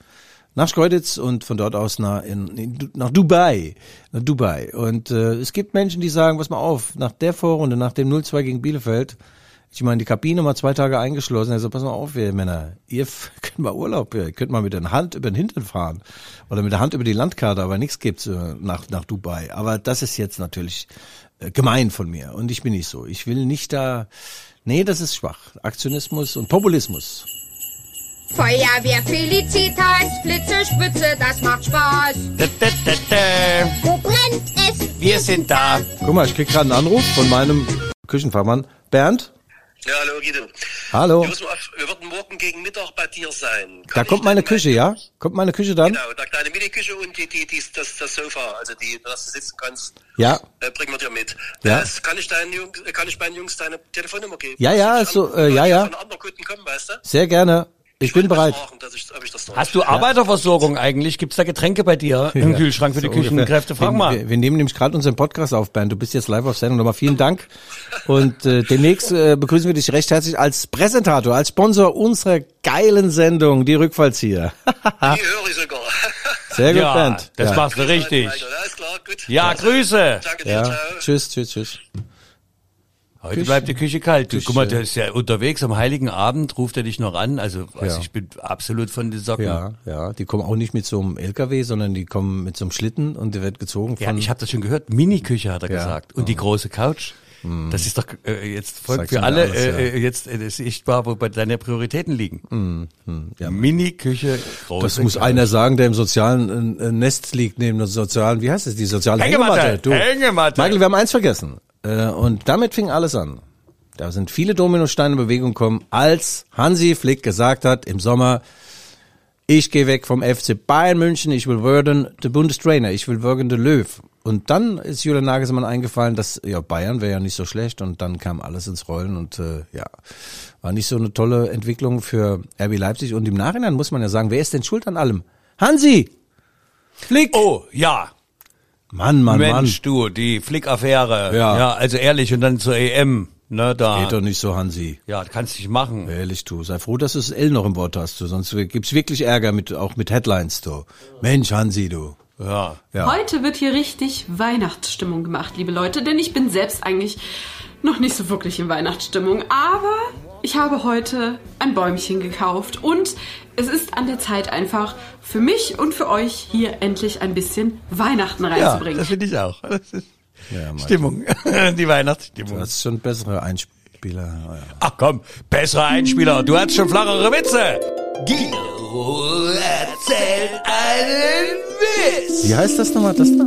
nach Schkeuditz und von dort aus nach, in, in, nach Dubai. Nach Dubai. Und äh, es gibt Menschen, die sagen, pass mal auf, nach der Vorrunde, nach dem 0-2 gegen Bielefeld, ich meine, die Kabine mal zwei Tage eingeschlossen. Also pass mal auf, ihr Männer, ihr könnt mal Urlaub, ihr könnt mal mit der Hand über den Hintern fahren oder mit der Hand über die Landkarte, aber nichts gibt's äh, nach nach Dubai. Aber das ist jetzt natürlich äh, gemein von mir und ich bin nicht so. Ich will nicht da. Nee, das ist schwach. Aktionismus und Populismus. Feuerwehr Felicitas, Blitze, Spitze, das macht Spaß. Da, da, da, da. Wo brennt es? Wir sind da. Guck mal, ich krieg gerade einen Anruf von meinem Küchenfachmann Bernd. Ja, hallo Guido. Hallo. Wir, müssen auf, wir würden morgen gegen Mittag bei dir sein. Da kommt meine Küche, ja? Kommt meine Küche dann? Genau, da kleine Miniküche und die, die, die, das, das Sofa, also die, dass du sitzen kannst, Ja. äh, bringen wir dir mit. Ja. Das kann ich deinen Jungs, äh, kann ich meinen Jungs deine Telefonnummer geben? Ja, ja, so, äh, ja, ja. Von anderen Kunden kommen, weißt du? Sehr gerne. Ich bin bereit. Ich, das noch Hast du Arbeiterversorgung eigentlich? Gibt's da Getränke bei dir im Ja, Kühlschrank für die so ungefähr. Küchenkräfte? Frag wir, mal. Wir, wir nehmen nämlich gerade unseren Podcast auf, Bernd. Du bist jetzt live auf Sendung. Nochmal vielen Dank. Und äh, demnächst äh, begrüßen wir dich recht herzlich als Präsentator, als Sponsor unserer geilen Sendung, die Rückfallzieher. Die höre ich sogar. Sehr gut, ja, Bernd. das ja. machst du richtig. Alles klar, gut. Ja, Grüße. Danke dir, Ja, ciao. tschüss, tschüss, tschüss. Heute Küche- bleibt die Küche kalt. Küche. guck mal, der ist ja unterwegs am Heiligen Abend, ruft er dich noch an. Also, also Ja. ich bin absolut von den Socken. Ja, ja, die kommen auch nicht mit so einem LKW, sondern die kommen mit so einem Schlitten und der wird gezogen von. Ja, ich habe das schon gehört. Mini-Küche hat er Ja. gesagt. Und die große Couch. Das ist doch äh, jetzt voll Sagt für alle alles, äh, äh, jetzt äh, sichtbar, wo bei deine Prioritäten liegen. ja. Mini-Küche, große das muss Couch. einer sagen, der im sozialen äh, Nest liegt, neben der sozialen, wie heißt es, die soziale Hängematte, Hängematte. Du, Hängematte. Michael, wir haben eins vergessen. Äh, und damit fing alles an. Da sind viele Dominosteine in Bewegung gekommen, als Hansi Flick gesagt hat im Sommer, ich gehe weg vom FC Bayern München, ich will werden der Bundestrainer, ich will werden der Löw. Und dann ist Julian Nagelsmann eingefallen, dass ja Bayern wäre ja nicht so schlecht und dann kam alles ins Rollen und äh, ja, war nicht so eine tolle Entwicklung für RB Leipzig und im Nachhinein muss man ja sagen, wer ist denn schuld an allem? Hansi! Flick! Oh, ja. Mann, Mann, Mensch, du, die Flick-Affäre. Ja. ja, also ehrlich, und dann zur EM, ne, da. Mann! Geht doch nicht so, Hansi. Ja, kannst dich machen. Ehrlich, du. Sei froh, dass du das L noch im Wort hast, du. Sonst gibt's wirklich Ärger mit, auch mit Headlines, du. Mensch, Hansi, du. Ja. Ja. Heute wird hier richtig Weihnachtsstimmung gemacht, liebe Leute, denn ich bin selbst eigentlich noch nicht so wirklich in Weihnachtsstimmung, aber ich habe heute ein Bäumchen gekauft und es ist an der Zeit einfach für mich und für euch hier endlich ein bisschen Weihnachten Ja, reinzubringen. das finde ich auch. Das ist Ja. Stimmung. die Weihnachtsstimmung. Du hast schon bessere Einspieler. Ja, ja. Ach komm, bessere Einspieler. Du hast schon flachere Witze. Guido erzählt einen Witz. Wie heißt das nochmal, das da?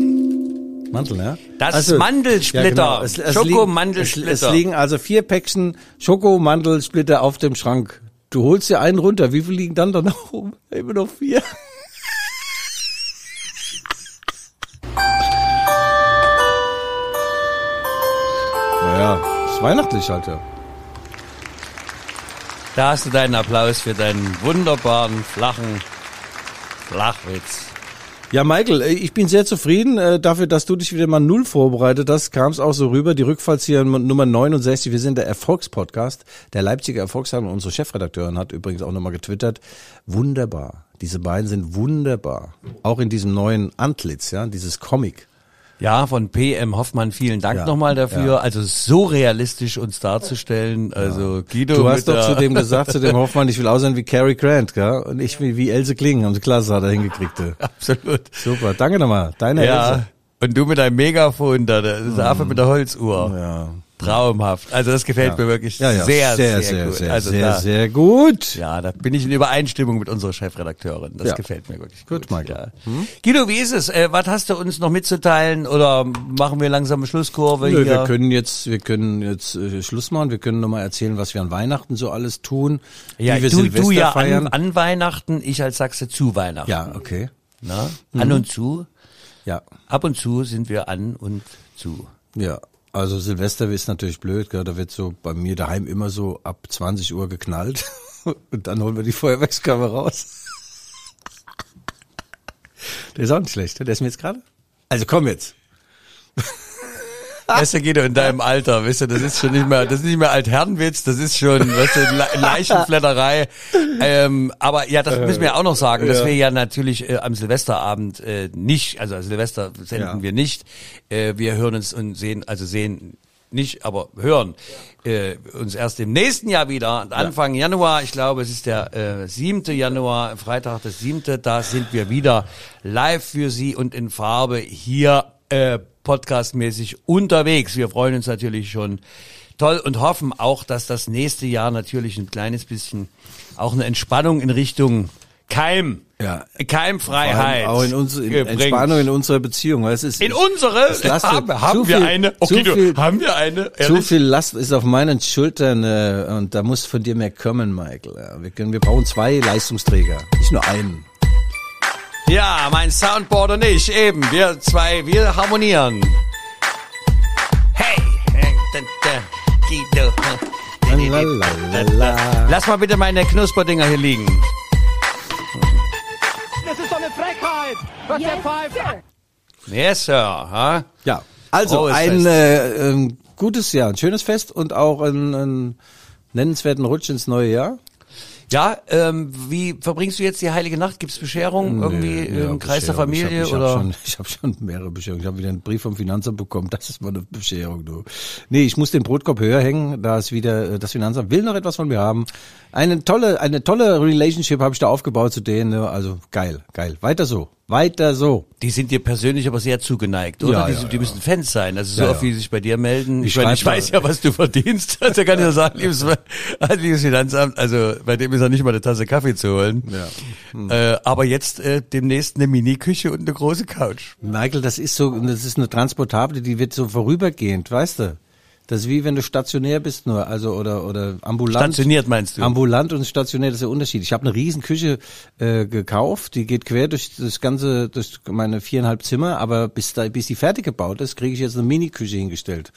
Mantel, ja? Das Mandelsplitter. genau. Es, es Schokomandelsplitter. Es, es liegen also vier Päckchen Schokomandelsplitter auf dem Schrank. Du holst dir einen runter. Wie viel liegen dann da noch oben? Immer noch vier. Naja, ist weihnachtlich halt, ja. Da hast du deinen Applaus für deinen wunderbaren, flachen Flachwitz. Ja, Michael, äh, ich bin sehr zufrieden äh, dafür, dass du dich wieder mal null vorbereitet hast. Kam es auch so rüber, die Rückfallzieher Nummer 69. Wir sind der Erfolgspodcast, der Leipziger Erfolgsheim. Unsere Chefredakteurin hat übrigens auch nochmal getwittert. Wunderbar. Diese beiden sind wunderbar. Auch in diesem neuen Antlitz, ja, dieses Comic. Ja, von PM Hoffmann, vielen Dank Ja, nochmal dafür. ja. Also so realistisch uns darzustellen. Also Guido. Du hast doch zu dem gesagt, zu dem Hoffmann, ich will aussehen wie Cary Grant, gell? Und ich wie, wie Else Kling. Haben sie klasse, hat er hingekriegt. du. Absolut. Super, danke nochmal. Deine Ja. Else. Und du mit deinem Megafon da, der Affe mit der Holzuhr. Ja. Traumhaft. Also das gefällt Ja. mir wirklich Ja, ja, sehr, sehr, sehr, gut. sehr, also sehr, da, sehr gut. Ja, da bin ich in Übereinstimmung mit unserer Chefredakteurin. Das gefällt mir wirklich Gut, gut. Michael. Hm? Guido, wie ist es? Äh, was hast du uns noch mitzuteilen oder machen wir langsam eine Schlusskurve Nö, hier? wir können jetzt, wir können jetzt äh, Schluss machen. Wir können nochmal erzählen, was wir an Weihnachten so alles tun. ja, wie wir du, Silvester du ja feiern. an, an Weihnachten, ich als Sachse zu Weihnachten. ja, okay. Na? An und zu. Ja, Ab und zu sind wir an und zu. ja. Also Silvester ist natürlich blöd, gell? da wird so bei mir daheim immer so ab 20 Uhr geknallt und dann holen wir die Feuerwerkskörper raus. Der ist auch nicht schlecht, der ist mir jetzt gerade. Also komm jetzt. Weißt du, Guido, in deinem Alter, weißt du, das ist schon nicht mehr, das ist nicht mehr Altherrenwitz, das ist schon, weißt du, Le Leichenflatterei. Ähm, aber ja, das müssen wir auch noch sagen, dass ja. wir ja natürlich äh, am Silvesterabend äh, nicht, also Silvester senden Ja. wir nicht. Äh, wir hören uns und sehen, also sehen nicht, aber hören äh, uns erst im nächsten Jahr wieder, Anfang Januar, ich glaube, es ist der äh, 7. Januar, Freitag das 7., da sind wir wieder live für Sie und in Farbe hier äh, podcastmäßig unterwegs. Wir freuen uns natürlich schon toll und hoffen auch, dass das nächste Jahr natürlich ein kleines bisschen auch eine Entspannung in Richtung Keim, Ja. Keimfreiheit Auch in, uns, in. Entspannung in unserer Beziehung. Weil es ist, In unsere haben, zu haben wir viel- eine. zu Okay, du, viel- haben wir eine? Zu Ehrlich? viel Last ist auf meinen Schultern äh, und da muss von dir mehr kommen, Michael. Ja, wir, können, wir brauchen zwei Leistungsträger, nicht nur einen. Ja, mein Soundboard und ich, eben, wir zwei, wir harmonieren. Hey. Lass mal bitte meine Knusperdinger hier liegen. Das ist doch eine Frechheit, was der pfeift. Yes, Sir. Ha? Ja, also Frohes ein äh, ähm, gutes Jahr, ein schönes Fest und auch einen, einen nennenswerten Rutsch ins neue Jahr. Ja, ähm, wie verbringst du jetzt die heilige Nacht? Gibt's Bescherung irgendwie Nee, ja, im Kreis der. Familie ich hab, ich oder? Hab schon, ich habe schon mehrere Bescherungen. Ich habe wieder einen Brief vom Finanzamt bekommen. Das ist mal eine Bescherung, du. Nee, ich muss den Brotkorb höher hängen. Da ist wieder äh, das Finanzamt will noch etwas von mir haben. Eine tolle, eine tolle Relationship habe ich da aufgebaut zu denen. ne? Also geil, geil. Weiter so, weiter so. Die sind dir persönlich aber sehr zugeneigt, oder? Ja, die, ja, sind, die müssen Fans sein. Also so Ja, oft, wie ja. sie sich bei dir melden. Ich, Ich meine, ich weiß ja, was du verdienst. Also kann ich ja sagen, liebes, liebes Finanzamt, also bei dem ist ja nicht mal eine Tasse Kaffee zu holen. Ja. Hm. Äh, aber jetzt äh, demnächst eine Mini-Küche und eine große Couch. Michael, das ist so, das ist eine transportable, die wird so vorübergehend, weißt du? Das ist wie wenn du stationär bist nur, also oder oder ambulant. Stationiert meinst du? Ambulant und stationär, das ist der Unterschied. Ich habe eine riesen Küche äh, gekauft, die geht quer durch das ganze, durch meine viereinhalb Zimmer, aber bis da, bis die fertig gebaut ist, kriege ich jetzt eine Mini-Küche hingestellt.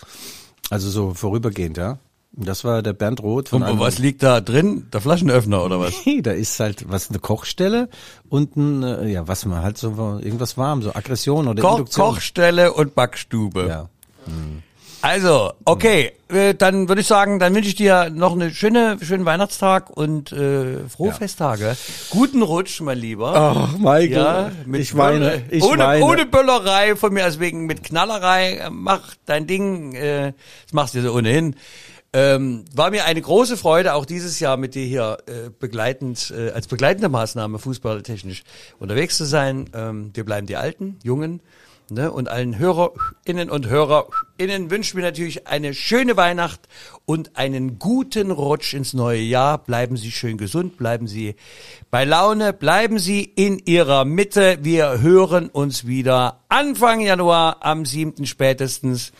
Also so vorübergehend, ja. Das war der Bernd Roth von Und was liegt da drin? Der Flaschenöffner oder was? Nee, da ist halt was eine Kochstelle und ein, äh, ja, was man halt so irgendwas warm, so Aggression oder Koch, Induktion. Kochstelle und Backstube. Ja. Also, okay, äh, dann würde ich sagen, dann wünsche ich dir noch eine schöne, schönen Weihnachtstag und äh, frohe Ja. Festtage. Guten Rutsch, mein Lieber. Ach, Michael, Ja, ich Böller- ich ohne, weine. ohne Böllerei von mir, also wegen mit Knallerei, äh, mach dein Ding, äh, das machst du so ohnehin. Ähm, war mir eine große Freude, auch dieses Jahr mit dir hier äh, begleitend, äh, als begleitende Maßnahme fußballtechnisch unterwegs zu sein. Ähm, wir bleiben die Alten, Jungen, ne? Und allen Hörerinnen und Hörerinnen wünschen wir natürlich eine schöne Weihnacht und einen guten Rutsch ins neue Jahr. Bleiben Sie schön gesund, bleiben Sie bei Laune, bleiben Sie in Ihrer Mitte. Wir hören uns wieder Anfang Januar am 7. spätestens.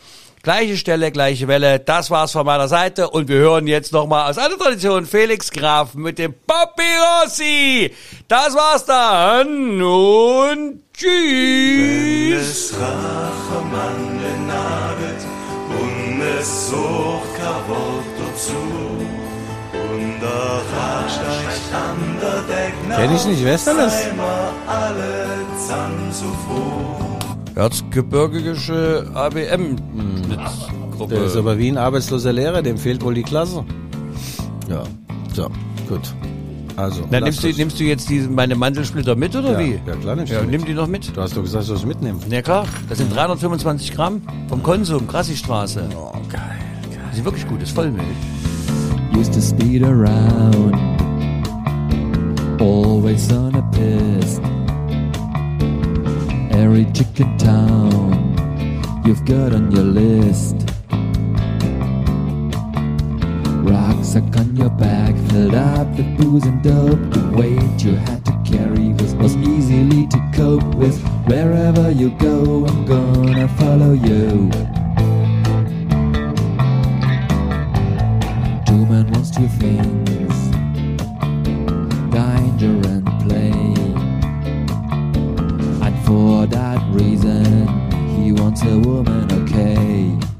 Gleiche Stelle, gleiche Welle. Das war's von meiner Seite und wir hören jetzt nochmal aus einer Tradition Felix Graf mit dem Papyrossi. Das war's dann und tschüss. Es Rachemann benagelt und es sucht der Decke. Kenn ich nicht, wer ist denn das? Erzgebirgische ABM Schnitzgruppe. Der ist aber wie ein arbeitsloser Lehrer, dem fehlt wohl die Klasse. Ja, so, gut. Also, lasst nimmst, du, nimmst du jetzt diese, meine Mandelsplitter mit oder ja, wie? Ja, klar, nimmst Ja, du mit. nimm die noch mit. Du hast doch gesagt, du sollst mitnehmen. Ja klar, das sind 325 Gramm vom Konsum, Grassi-Straße. Oh, geil, geil. Die sind wirklich gut, ist Vollmilch. used to speed around, always on a piss. Every chicken town you've got on your list. Rucksack on your back, filled up with booze and dope. The weight you had to carry was, was easily to cope with. Wherever you go, I'm gonna follow you. Two men wants two things danger and play. And for that reason, he wants a woman, okay.